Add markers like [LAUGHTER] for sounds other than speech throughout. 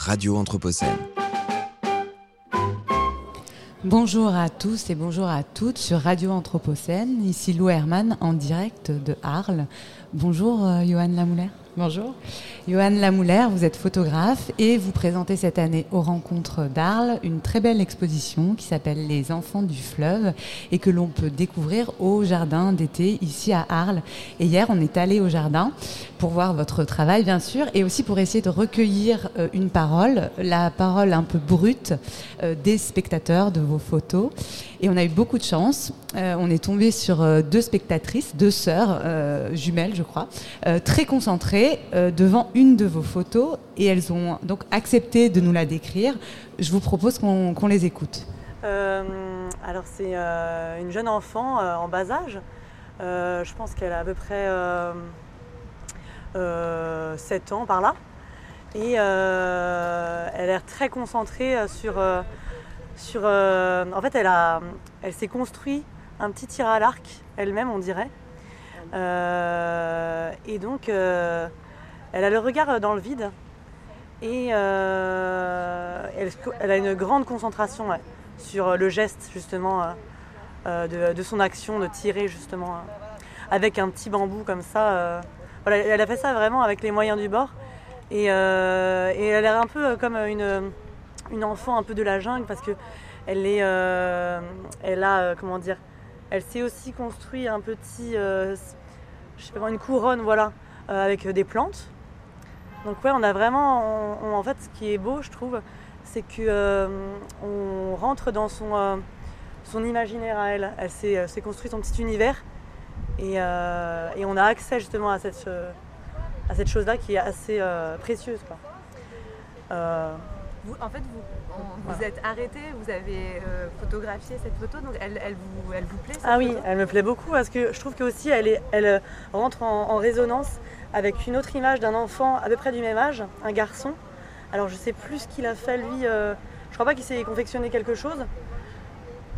Radio Anthropocène. Bonjour à tous et bonjour à toutes sur Radio Anthropocène. Ici Lou Herman en direct de Arles. Bonjour euh, Johan Lamouler. Bonjour. Johan Lamouler, vous êtes photographe et vous présentez cette année aux rencontres d'Arles une très belle exposition qui s'appelle Les enfants du fleuve et que l'on peut découvrir au jardin d'été ici à Arles. Et hier, on est allé au jardin pour voir votre travail, bien sûr, et aussi pour essayer de recueillir euh, une parole, la parole un peu brute euh, des spectateurs de vos photos. Et on a eu beaucoup de chance. Euh, on est tombé sur euh, deux spectatrices, deux sœurs euh, jumelles, je crois, très concentrées devant une de vos photos. Et elles ont donc accepté de nous la décrire. Je vous propose qu'on les écoute. Alors c'est une jeune enfant en bas âge. Je pense qu'elle a à peu près euh, euh, 7 ans par là. Et elle a l'air très concentrée sur... euh, en fait, elle, s'est construit un petit tir à l'arc elle-même, on dirait. Euh, et donc, euh, elle a le regard dans le vide. Et elle, a une grande concentration sur le geste, justement, de, son action, de tirer, justement, avec un petit bambou comme ça. voilà, elle a fait ça vraiment avec les moyens du bord. Et elle a l'air un peu comme une, une enfant un peu de la jungle parce que elle est, euh, elle a, euh, comment dire, elle s'est aussi construit un petit, euh, je sais pas, une couronne, voilà, avec des plantes. Donc ouais, on a vraiment, en fait, ce qui est beau, je trouve, c'est que on rentre dans son, son imaginaire à elle. Elle s'est, construit son petit univers et, et on a accès justement à cette, à cette chose-là qui est assez précieuse. Quoi. Vous, en fait, vous, on- vous êtes arrêté, vous avez euh, photographié cette photo, donc elle, elle vous, elle vous plaît cette Ah oui, photo elle me plaît beaucoup parce que je trouve que aussi elle, est, elle euh, rentre en, en résonance avec une autre image d'un enfant à peu près du même âge, un garçon. Alors je sais plus ce qu'il a fait lui. euh, je crois pas qu'il s'est confectionné quelque chose.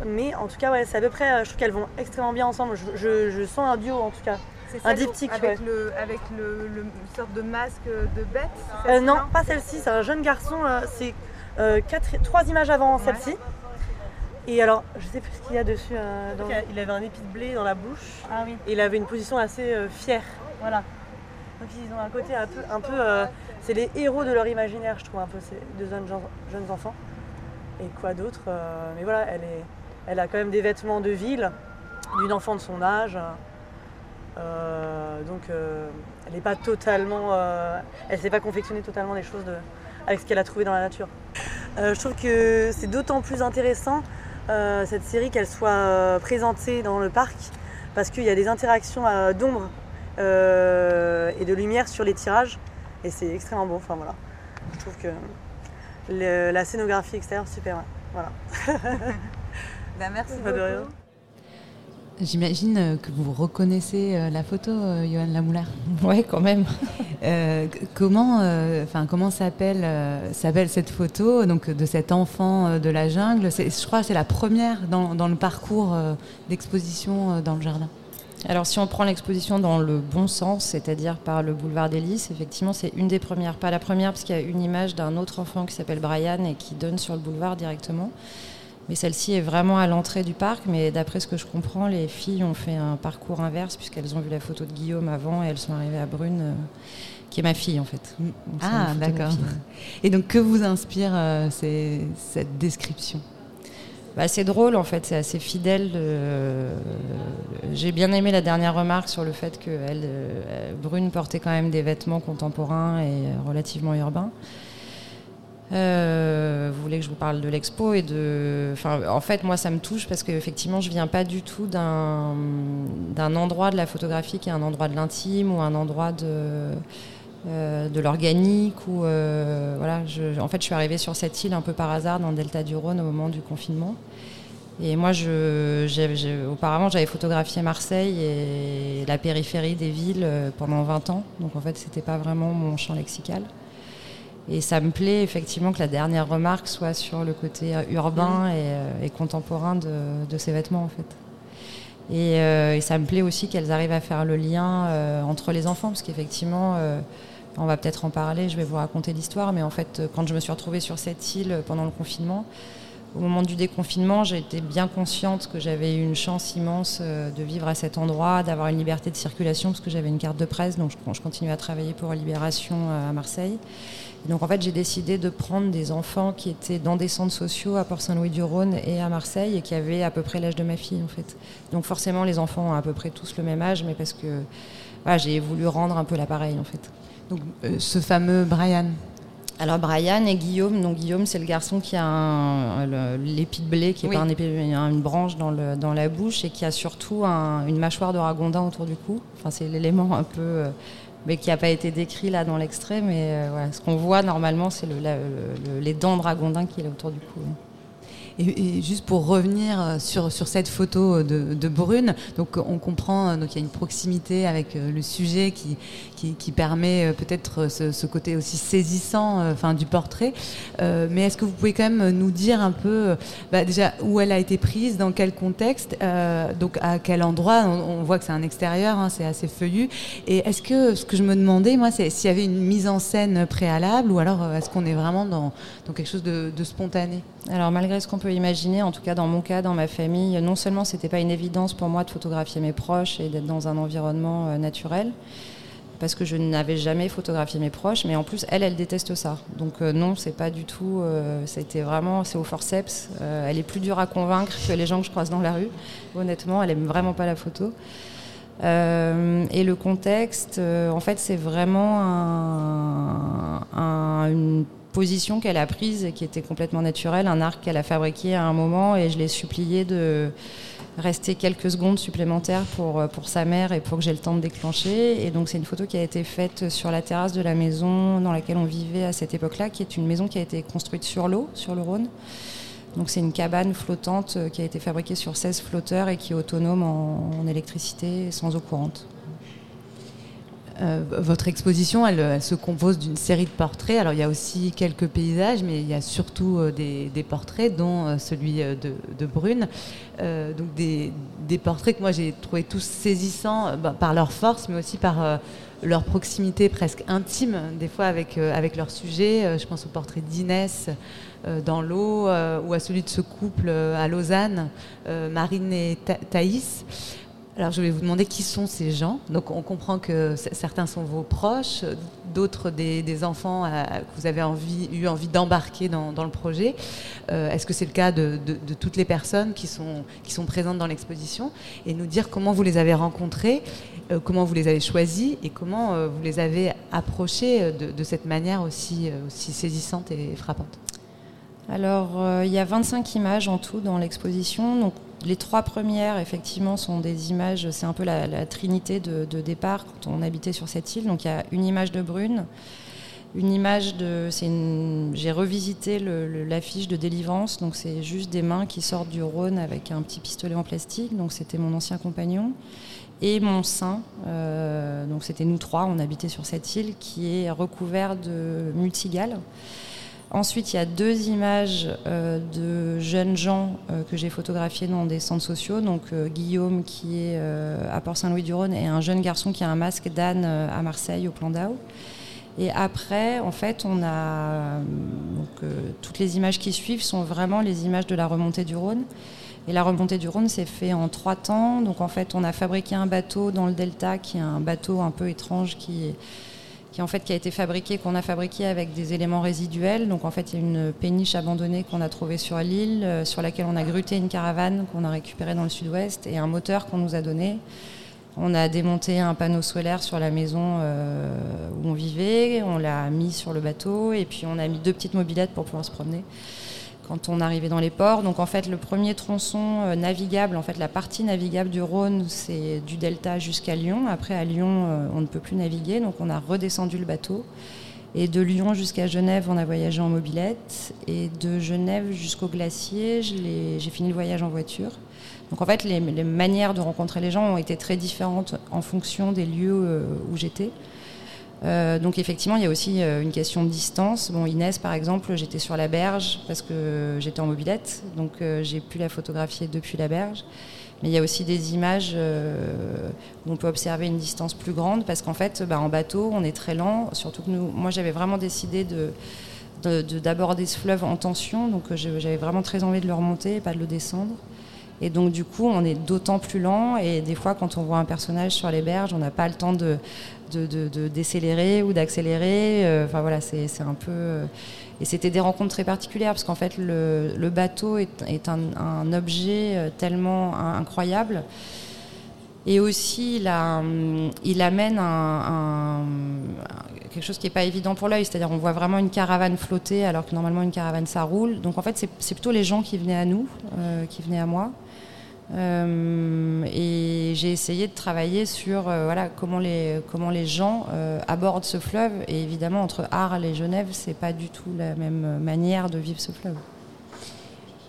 Mais en tout cas, ouais, c'est à peu près. Je trouve qu'elles vont extrêmement bien ensemble. Je, je- je sens un duo en tout cas. C'est un diptyque, avec, ouais. le, avec le, le- une sorte de masque de bête Euh, non, pas celle-ci. C'est un jeune garçon. euh, c'est euh, quatre- trois images avant Ouais. celle-ci. Et alors, je sais plus ce qu'il y a dessus. euh, dans- Il avait un épi de blé dans la bouche Ah oui. et il avait une position assez euh, fière. Voilà. Donc ils ont un côté un peu, un peu c'est les héros de leur imaginaire, je trouve un peu ces deux jeunes, enfants. Et quoi d'autre Mais voilà, elle est, elle a quand même des vêtements de ville d'une enfant de son âge. Donc elle n'est pas totalement, elle s'est pas confectionnée totalement des choses de- avec ce qu'elle a trouvé dans la nature. Euh, je trouve que c'est d'autant plus intéressant euh, cette série qu'elle soit euh, présentée dans le parc parce qu'il y a des interactions d'ombre euh, et de lumière sur les tirages et c'est extrêmement beau. Enfin voilà, je trouve que le- la scénographie extérieure super. Voilà. [LAUGHS] Bah, merci beaucoup. J'imagine euh, que vous reconnaissez euh, la photo, euh, Johan Lamouler. [LAUGHS] Ouais, quand même. Euh, comment, euh, comment s'appelle, euh, s'appelle cette photo donc de cet enfant de la jungle? Je crois que c'est la première dans, dans le parcours d'exposition dans le jardin. Alors, si on prend l'exposition dans le bon sens, c'est-à-dire par le boulevard des Lys, effectivement, c'est une des premières. Pas la première, parce qu'il y a une image d'un autre enfant qui s'appelle Brian et qui donne sur le boulevard directement. Mais celle-ci est vraiment à l'entrée du parc. Mais d'après ce que je comprends, les filles ont fait un parcours inverse, puisqu'elles ont vu la photo de Guillaume avant et elles sont arrivées à Brune, euh, qui est ma fille, en fait. Donc, c'est Ah, d'accord. Et donc, que vous inspire euh, ces- cette description? Bah, c'est drôle en fait, c'est assez fidèle. de- J'ai bien aimé la dernière remarque sur le fait que elle, euh, Brune portait quand même des vêtements contemporains et euh, relativement urbains. Euh, vous voulez que je vous parle de l'expo et de. Enfin, en fait, moi, ça me touche parce qu'effectivement, je viens pas du tout d'un endroit de la photographie qui est un endroit de l'intime ou un endroit de euh, de l'organique ou euh, voilà. Je, en fait, je suis arrivée sur cette île un peu par hasard dans le delta du Rhône au moment du confinement. Et moi, je, auparavant, j'avais photographié Marseille et la périphérie des villes pendant 20 ans. Donc, en fait, c'était pas vraiment mon champ lexical. Et ça me plaît effectivement que la dernière remarque soit sur le côté euh, urbain et, euh, et contemporain de, de ces vêtements, en fait. Et, euh, et ça me plaît aussi qu'elles arrivent à faire le lien euh, entre les enfants, parce qu'effectivement, euh, On va peut-être en parler, je vais vous raconter l'histoire, mais en fait, quand je me suis retrouvée sur cette île pendant le confinement, au moment du déconfinement, été bien consciente que j'avais eu une chance immense euh, de vivre à cet endroit, d'avoir une liberté de circulation, parce que j'avais une carte de presse, donc je, continuais à travailler pour Libération euh, à Marseille. Et donc en fait, j'ai décidé de prendre des enfants qui étaient dans des centres sociaux à Port-Saint-Louis-du-Rhône et à Marseille, et qui avaient à peu près l'âge de ma fille, en fait. Donc forcément, les enfants ont à peu près tous le même âge, mais parce que j'ai voulu rendre un peu l'appareil, en fait. Donc euh, ce fameux Brian. Alors Brian et Guillaume, donc Guillaume c'est le garçon qui a l'épi de blé, qui est Oui. pas un épi, une branche dans, le, dans la bouche et qui a surtout un- une mâchoire de ragondin autour du cou. Enfin c'est l'élément un peu, euh, mais qui n'a pas été décrit là dans l'extrait, mais euh, voilà, ce qu'on voit normalement c'est le, le- le- les dents de ragondin qu'il a autour du cou. Et, juste pour revenir euh, sur, sur cette photo de, de Brune, donc on comprend euh, donc il y a une proximité avec euh, le sujet qui, qui, permet euh, peut-être ce, côté aussi saisissant euh, enfin, du portrait. Euh, mais est-ce que vous pouvez quand même nous dire un peu euh, bah, déjà où elle a été prise, dans quel contexte, euh, donc à quel endroit? On, voit que c'est un extérieur, hein, c'est assez feuillu. Et est-ce que ce que je me demandais, moi, c'est s'il y avait une mise en scène préalable ou alors euh, est-ce qu'on est vraiment dans, dans quelque chose de, de spontané? Alors malgré ce qu'on peut imaginer, en tout cas dans mon cas, dans ma famille, non seulement c'était pas une évidence pour moi de photographier mes proches et d'être dans un environnement euh, naturel, parce que je n'avais jamais photographié mes proches, mais en plus elle, elle déteste ça. Donc euh, non, c'est pas du tout. euh, été vraiment, c'est au forceps. Euh, elle est plus dure à convaincre que les gens que je croise dans la rue. Honnêtement, elle aime vraiment pas la photo. Et le contexte, en fait, c'est vraiment un- un- position qu'elle a prise et qui était complètement naturelle, un arc qu'elle a fabriqué à un moment et je l'ai supplié de rester quelques secondes supplémentaires pour, euh, pour sa mère et pour que j'ai le temps de déclencher. Et donc c'est une photo qui a été faite sur la terrasse de la maison dans laquelle on vivait à cette époque-là, qui est une maison qui a été construite sur l'eau, sur le Rhône. Donc c'est une cabane flottante euh, qui a été fabriquée sur 16 flotteurs et qui est autonome en, en électricité sans eau courante. Euh, votre exposition, elle, se compose d'une série de portraits. Alors, il y a aussi quelques paysages, mais il y a surtout euh, des, portraits, dont euh, celui de, Brune. Donc, des, portraits que moi j'ai trouvé tous saisissants bah, par leur force, mais aussi par leur proximité presque intime, des fois avec, avec leur sujet. Je pense au portrait d'Inès dans l'eau, ou à celui de ce couple à Lausanne, Marine et Tha- Thaïs. Alors, je vais vous demander qui sont ces gens. Donc, on comprend que certains sont vos proches, d'autres des, enfants euh, que vous avez envie, eu envie d'embarquer dans, le projet. Euh, Est-ce que c'est le cas de, toutes les personnes qui sont, présentes dans l'exposition Et nous dire comment vous les avez rencontrés, euh, comment vous les avez choisis et comment vous les avez approchés de, cette manière aussi, saisissante et frappante? Alors, il y a 25 images en tout dans l'exposition. Les trois premières, effectivement, sont des images, c'est un peu la, trinité de, départ quand on habitait sur cette île. Donc, il y a une image de Brune, une image de. J'ai revisité l'affiche de délivrance, donc c'est juste des mains qui sortent du Rhône avec un petit pistolet en plastique. Donc, c'était mon ancien compagnon. Et mon sein, euh, donc c'était nous trois, on habitait sur cette île qui est recouvert de multigales. Ensuite, il y a deux images euh, de jeunes gens euh, que j'ai photographiés dans des centres sociaux. Donc euh, Guillaume qui est à Port-Saint-Louis-du-Rhône et un jeune garçon qui a un masque d'âne à Marseille au plan d'Ao. Et après, en fait, on a donc, toutes les images qui suivent sont vraiment les images de la remontée du Rhône. Et la remontée du Rhône s'est fait en trois temps. Donc en fait, on a fabriqué un bateau dans le delta qui est un bateau un peu étrange qui est qui en fait qui a été fabriqué, qu'on a fabriqué avec des éléments résiduels. Donc en fait, il y a une péniche abandonnée qu'on a trouvée sur l'île, euh, sur laquelle on a gruté une caravane qu'on a récupérée dans le sud-ouest et un moteur qu'on nous a donné. On a démonté un panneau solaire sur la maison euh, où on vivait, on l'a mis sur le bateau et puis on a mis deux petites mobilettes pour pouvoir se promener quand on arrivait dans les ports. Donc en fait, le premier tronçon euh, navigable, en fait la partie navigable du Rhône, c'est du delta jusqu'à Lyon. Après à Lyon, euh, on ne peut plus naviguer, donc on a redescendu le bateau. Et de Lyon jusqu'à Genève, on a voyagé en mobilette. Et de Genève jusqu'au glacier, j'ai fini le voyage en voiture. Donc en fait, les, les manières de rencontrer les gens ont été très différentes en fonction des lieux euh, où j'étais. Euh, donc effectivement, il y a aussi euh, une question de distance. Bon, Inès, par exemple, j'étais sur la berge parce que j'étais en mobilette, donc euh, j'ai pu la photographier depuis la berge. Mais il y a aussi des images où on peut observer une distance plus grande parce qu'en fait, bah, en bateau, on est très lent. Surtout que nous, moi, j'avais vraiment décidé de d'aborder ce fleuve en tension, donc j'avais vraiment très envie de le remonter et pas de le descendre. Et donc du coup, on est d'autant plus lent. Et des fois, quand on voit un personnage sur les berges, on n'a pas le temps de, de, décélérer ou d'accélérer. Enfin voilà, c'est un peu. Et c'était des rencontres très particulières parce qu'en fait, le, bateau est, un, objet euh, tellement incroyable. Et aussi, il, il amène un, quelque chose qui n'est pas évident pour l'œil. C'est-à-dire, on voit vraiment une caravane flotter alors que normalement, une caravane, ça roule. Donc, en fait, c'est plutôt les gens qui venaient à nous, euh, qui venaient à moi. Euh, et j'ai essayé de travailler sur euh, voilà, comment, les, comment les gens euh, abordent ce fleuve. Et évidemment, entre Arles et Genève, c'est pas du tout la même manière de vivre ce fleuve.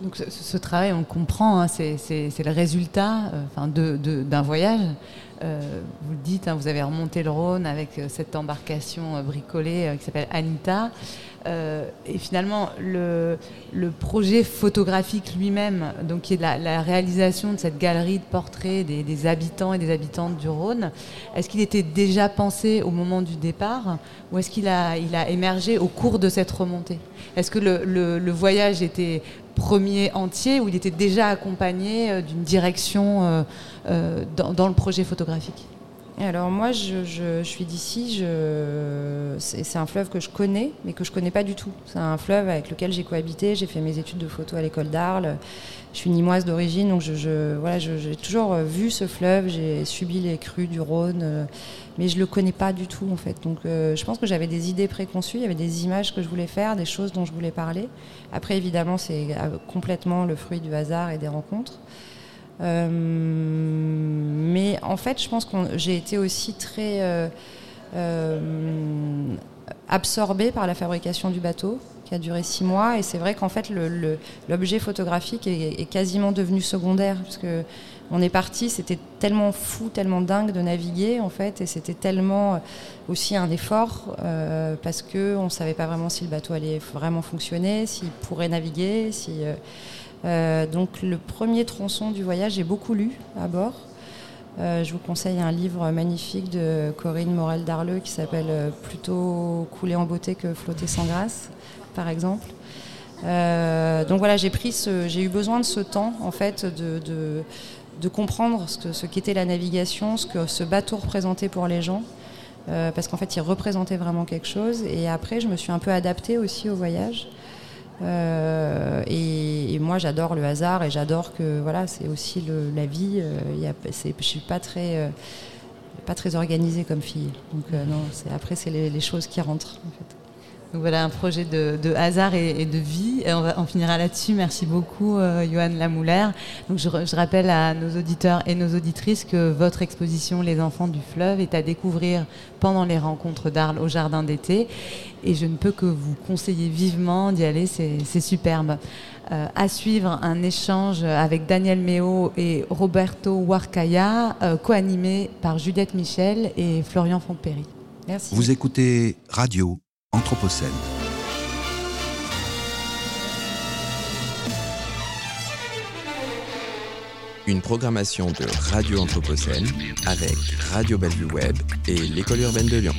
Donc ce, travail, on comprend, hein, c'est le résultat enfin, d'un de, voyage. vous le dites, hein, vous avez remonté le Rhône avec cette embarcation bricolée qui s'appelle Anita. Euh, et finalement, le, le, projet photographique lui-même, qui est la, réalisation de cette galerie de portraits des, habitants et des habitantes du Rhône, est-ce qu'il était déjà pensé au moment du départ ou est-ce qu'il a, il a émergé au cours de cette remontée? Est-ce que le, le, le, voyage était premier entier ou il était déjà accompagné euh, d'une direction euh, euh, dans le projet photographique alors moi, je, suis d'ici. C'est un fleuve que je connais, mais que je connais pas du tout. C'est un fleuve avec lequel j'ai cohabité. J'ai fait mes études de photo à l'école d'Arles. Je suis nimoise d'origine, donc je, voilà, j'ai toujours vu ce fleuve. J'ai subi les crues du Rhône, euh, mais je le connais pas du tout en fait. Donc euh, je pense que j'avais des idées préconçues. Il y avait des images que je voulais faire, des choses dont je voulais parler. Après, évidemment, c'est euh, complètement le fruit du hasard et des rencontres. Euh, mais en fait, je pense que j'ai été aussi très euh, euh, absorbée par la fabrication du bateau qui a duré six mois. Et c'est vrai qu'en fait, l'objet photographique est, quasiment devenu secondaire. Parce que on est parti, c'était tellement fou, tellement dingue de naviguer, en fait. Et c'était tellement aussi un effort, parce qu'on ne savait pas vraiment si le bateau allait vraiment fonctionner, s'il pourrait naviguer, si. Donc le premier tronçon du voyage, j'ai beaucoup lu à bord. Euh, je vous conseille un livre magnifique de Corinne Morel Darleux qui s'appelle euh, Plutôt couler en beauté que flotter sans grâce, par exemple. donc voilà, j'ai eu besoin de ce temps en fait de, comprendre ce qu'était la navigation, ce que ce bateau représentait pour les gens, parce qu'en fait, il représentait vraiment quelque chose. Et après, je me suis un peu adaptée aussi au voyage. Euh, et, moi, j'adore le hasard et j'adore que voilà, c'est aussi le, la vie. Euh, je suis pas très, euh, pas très organisée comme fille. Donc non, après, c'est les, les, choses qui rentrent. En fait. Donc voilà un projet de, hasard et, de vie. Et on, va, on finira là-dessus. Merci beaucoup, euh, Johan Lamouler. Donc je, je, rappelle à nos auditeurs et nos auditrices que votre exposition Les enfants du fleuve est à découvrir pendant les rencontres d'Arles au jardin d'été. Et je ne peux que vous conseiller vivement d'y aller. C'est superbe. Euh, à suivre un échange avec Daniel Méo et Roberto Warkaya, euh, co-animé par Juliette Michel et Florian Fontpéry. Merci. Vous écoutez Radio Anthropocène. Une programmation de Radio Anthropocène avec Radio Bellevue Web et l'École urbaine de Lyon.